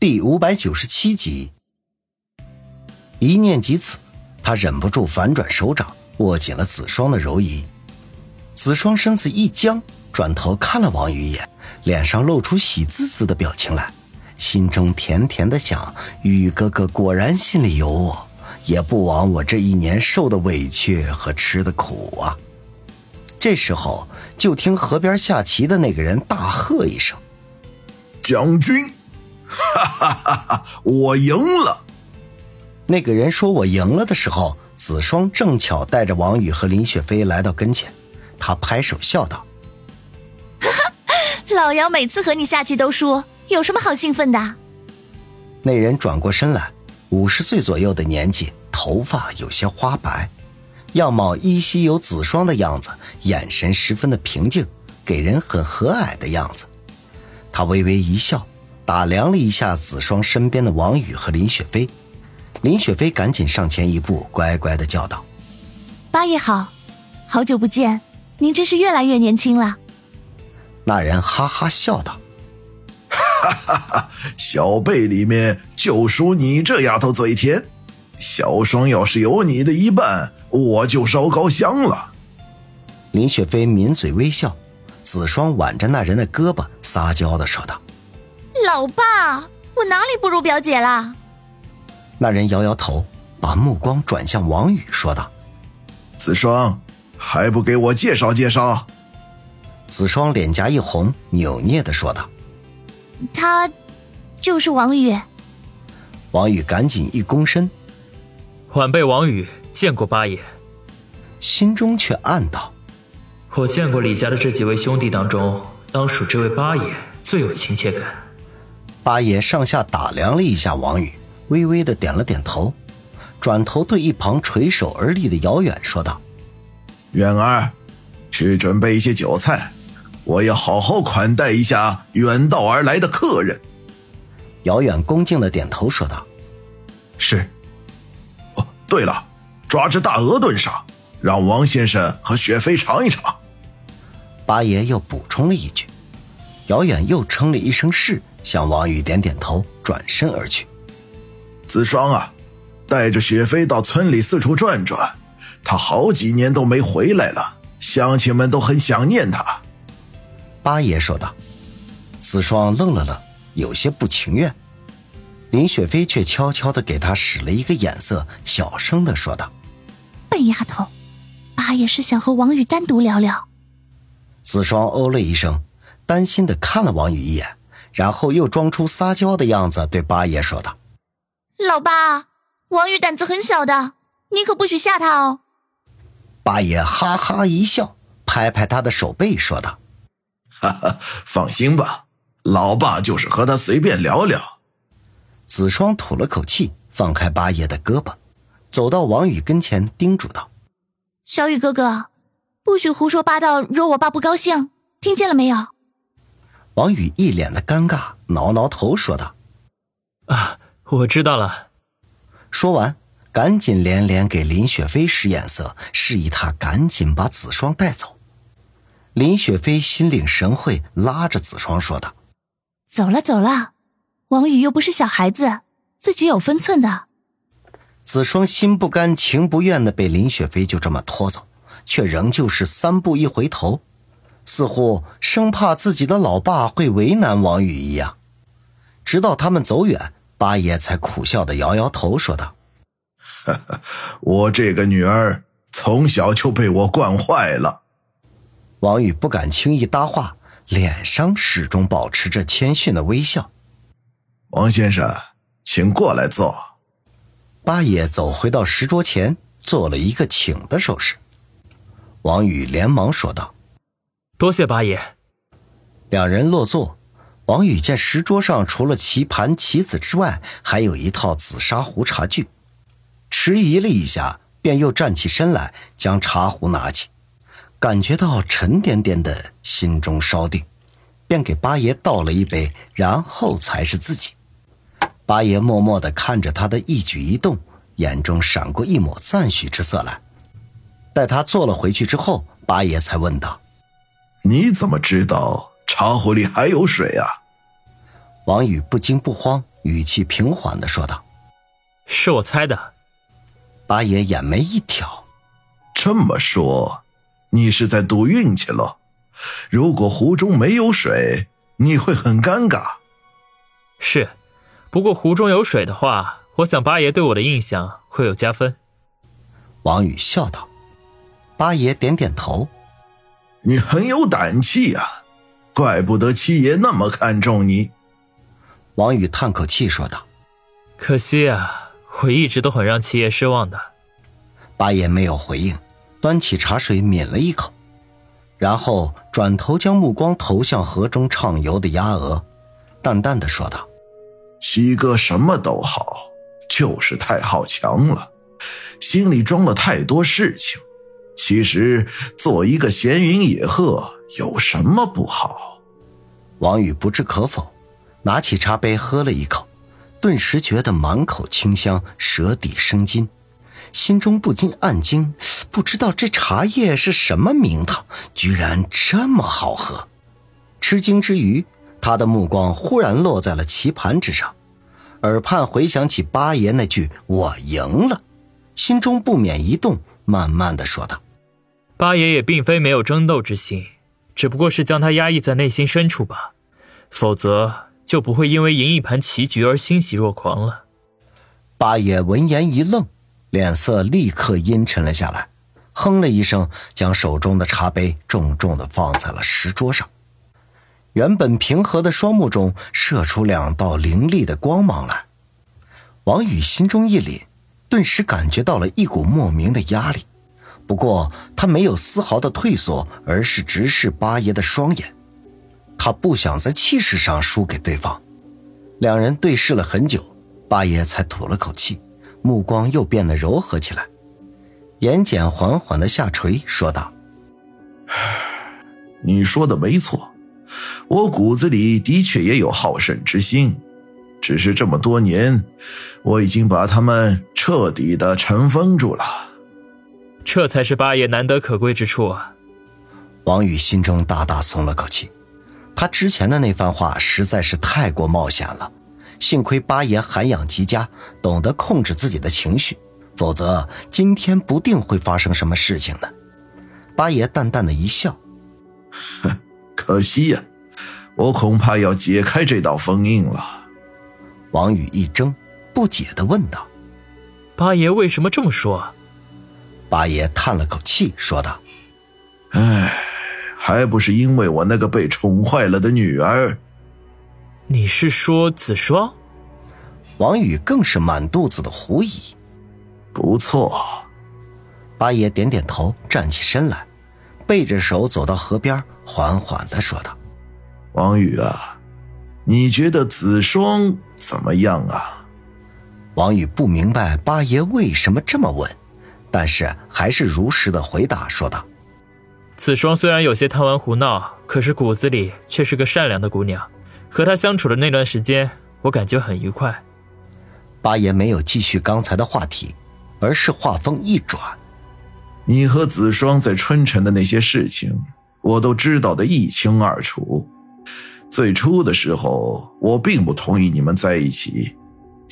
第五百九十七集。一念及此，他忍不住反转手掌，握紧了子双的柔仪。子双身子一僵，转头看了王宇一眼，脸上露出喜滋滋的表情来，心中甜甜的想：宇哥哥果然心里有我，也不枉我这一年受的委屈和吃的苦啊。这时候，就听河边下棋的那个人大喝一声：“将军！”哈哈哈哈！我赢了。那个人说我赢了的时候，子双正巧带着王宇和林雪飞来到跟前，他拍手笑道：“哈哈，老姚每次和你下棋都输，有什么好兴奋的？”那人转过身来，五十岁左右的年纪，头发有些花白，样貌依稀有子双的样子，眼神十分的平静，给人很和蔼的样子。他微微一笑。打量了一下子双身边的王宇和林雪飞，林雪飞赶紧上前一步，乖乖的叫道：“八爷好，好久不见，您真是越来越年轻了。”那人哈哈笑道：“哈哈哈，小辈里面就属你这丫头嘴甜，小双要是有你的一半，我就烧高香了。”林雪飞抿嘴微笑，子双挽着那人的胳膊，撒娇的说道。老爸，我哪里不如表姐啦？那人摇摇头，把目光转向王宇，说道：“子双，还不给我介绍介绍？”子双脸颊一红，扭捏的说道：“他，就是王宇。”王宇赶紧一躬身：“晚辈王宇见过八爷。”心中却暗道：“我见过李家的这几位兄弟当中，当属这位八爷最有亲切感。”八爷上下打量了一下王宇，微微的点了点头，转头对一旁垂手而立的姚远说道：“远儿，去准备一些酒菜，我要好好款待一下远道而来的客人。”姚远恭敬的点头说道：“是。”哦，对了，抓只大鹅炖上，让王先生和雪飞尝一尝。八爷又补充了一句，姚远又称了一声是。向王宇点点头，转身而去。子双啊，带着雪飞到村里四处转转，他好几年都没回来了，乡亲们都很想念他。八爷说道。子双愣了愣，有些不情愿。林雪飞却悄悄的给他使了一个眼色，小声的说道：“笨丫头，八爷是想和王宇单独聊聊。”子双哦了一声，担心的看了王宇一眼。然后又装出撒娇的样子，对八爷说道：“老八，王宇胆子很小的，你可不许吓他哦。”八爷哈哈一笑，拍拍他的手背，说道：“哈哈，放心吧，老爸就是和他随便聊聊。”子双吐了口气，放开八爷的胳膊，走到王宇跟前，叮嘱道：“小宇哥哥，不许胡说八道，惹我爸不高兴，听见了没有？”王宇一脸的尴尬，挠挠头说道：“啊，我知道了。”说完，赶紧连连给林雪飞使眼色，示意他赶紧把子双带走。林雪飞心领神会，拉着子双说道：“走了，走了，王宇又不是小孩子，自己有分寸的。”子双心不甘情不愿的被林雪飞就这么拖走，却仍旧是三步一回头。似乎生怕自己的老爸会为难王宇一样，直到他们走远，八爷才苦笑的摇摇头，说道：“我这个女儿从小就被我惯坏了。”王宇不敢轻易搭话，脸上始终保持着谦逊的微笑。王先生，请过来坐。八爷走回到石桌前，做了一个请的手势。王宇连忙说道。多谢八爷。两人落座，王宇见石桌上除了棋盘棋子之外，还有一套紫砂壶茶具，迟疑了一下，便又站起身来，将茶壶拿起，感觉到沉甸甸的，心中稍定，便给八爷倒了一杯，然后才是自己。八爷默默的看着他的一举一动，眼中闪过一抹赞许之色来。待他坐了回去之后，八爷才问道。你怎么知道茶壶里还有水啊？王宇不惊不慌，语气平缓的说道：“是我猜的。”八爷眼眉一挑：“这么说，你是在赌运气喽？如果壶中没有水，你会很尴尬。”“是，不过壶中有水的话，我想八爷对我的印象会有加分。”王宇笑道。八爷点点头：“你很有胆气啊，怪不得七爷那么看重你。”王宇叹口气说道：“可惜啊，我一直都很让七爷失望的。”八爷没有回应，端起茶水抿了一口，然后转头将目光投向河中畅游的鸭鹅，淡淡的说道：“七哥什么都好，就是太好强了，心里装了太多事情。其实做一个闲云野鹤有什么不好？”王宇不置可否。拿起茶杯喝了一口，顿时觉得满口清香，舌底生津，心中不禁暗惊：不知道这茶叶是什么名堂，居然这么好喝。吃惊之余，他的目光忽然落在了棋盘之上，耳畔回想起八爷那句“我赢了”，心中不免一动，慢慢的说道：“八爷也并非没有争斗之心，只不过是将他压抑在内心深处吧，否则。”就不会因为赢一盘棋局而欣喜若狂了。八爷闻言一愣，脸色立刻阴沉了下来，哼了一声，将手中的茶杯重重的放在了石桌上。原本平和的双目中射出两道凌厉的光芒来。王宇心中一凛，顿时感觉到了一股莫名的压力。不过他没有丝毫的退缩，而是直视八爷的双眼。他不想在气势上输给对方，两人对视了很久，八爷才吐了口气，目光又变得柔和起来，眼睑缓缓的下垂，说道：“ 你说的没错，我骨子里的确也有好胜之心，只是这么多年，我已经把他们彻底的尘封住了。这才是八爷难得可贵之处啊！”王宇心中大大松了口气。他之前的那番话实在是太过冒险了，幸亏八爷涵养极佳，懂得控制自己的情绪，否则今天不定会发生什么事情呢。八爷淡淡的一笑：“哼，可惜呀，我恐怕要解开这道封印了。”王宇一怔，不解的问道：“八爷为什么这么说？”八爷叹了口气，说道：“唉。”还不是因为我那个被宠坏了的女儿。你是说子双？王宇更是满肚子的狐疑。不错，八爷点点头，站起身来，背着手走到河边，缓缓的说道：“王宇啊，你觉得子双怎么样啊？”王宇不明白八爷为什么这么问，但是还是如实的回答说道。子双虽然有些贪玩胡闹，可是骨子里却是个善良的姑娘。和她相处的那段时间，我感觉很愉快。八爷没有继续刚才的话题，而是话锋一转：“你和子双在春城的那些事情，我都知道的一清二楚。最初的时候，我并不同意你们在一起，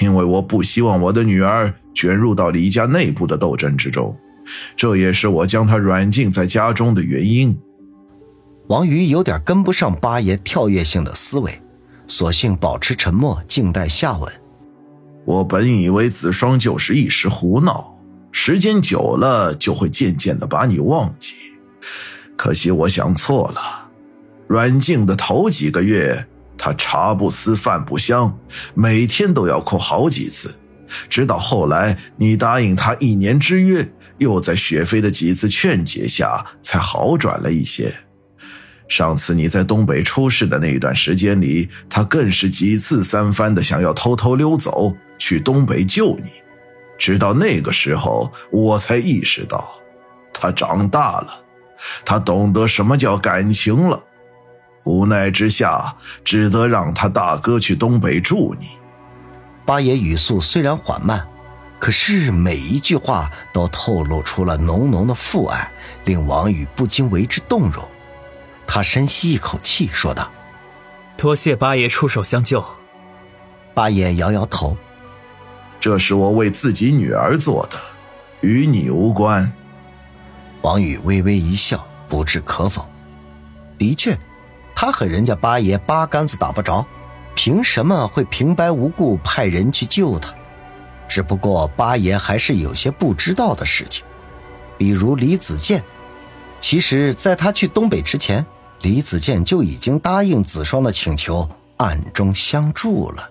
因为我不希望我的女儿卷入到李家内部的斗争之中。”这也是我将他软禁在家中的原因。王瑜有点跟不上八爷跳跃性的思维，索性保持沉默，静待下文。我本以为子双就是一时胡闹，时间久了就会渐渐的把你忘记。可惜我想错了。软禁的头几个月，他茶不思饭不香，每天都要哭好几次。直到后来，你答应他一年之约，又在雪飞的几次劝解下，才好转了一些。上次你在东北出事的那一段时间里，他更是几次三番的想要偷偷溜走去东北救你。直到那个时候，我才意识到，他长大了，他懂得什么叫感情了。无奈之下，只得让他大哥去东北助你。八爷语速虽然缓慢，可是每一句话都透露出了浓浓的父爱，令王宇不禁为之动容。他深吸一口气，说道：“多谢八爷出手相救。”八爷摇摇头：“这是我为自己女儿做的，与你无关。”王宇微微一笑，不置可否。的确，他和人家八爷八竿子打不着，凭什么会平白无故派人去救他？只不过八爷还是有些不知道的事情，比如李子健。其实，在他去东北之前，李子健就已经答应子双的请求，暗中相助了。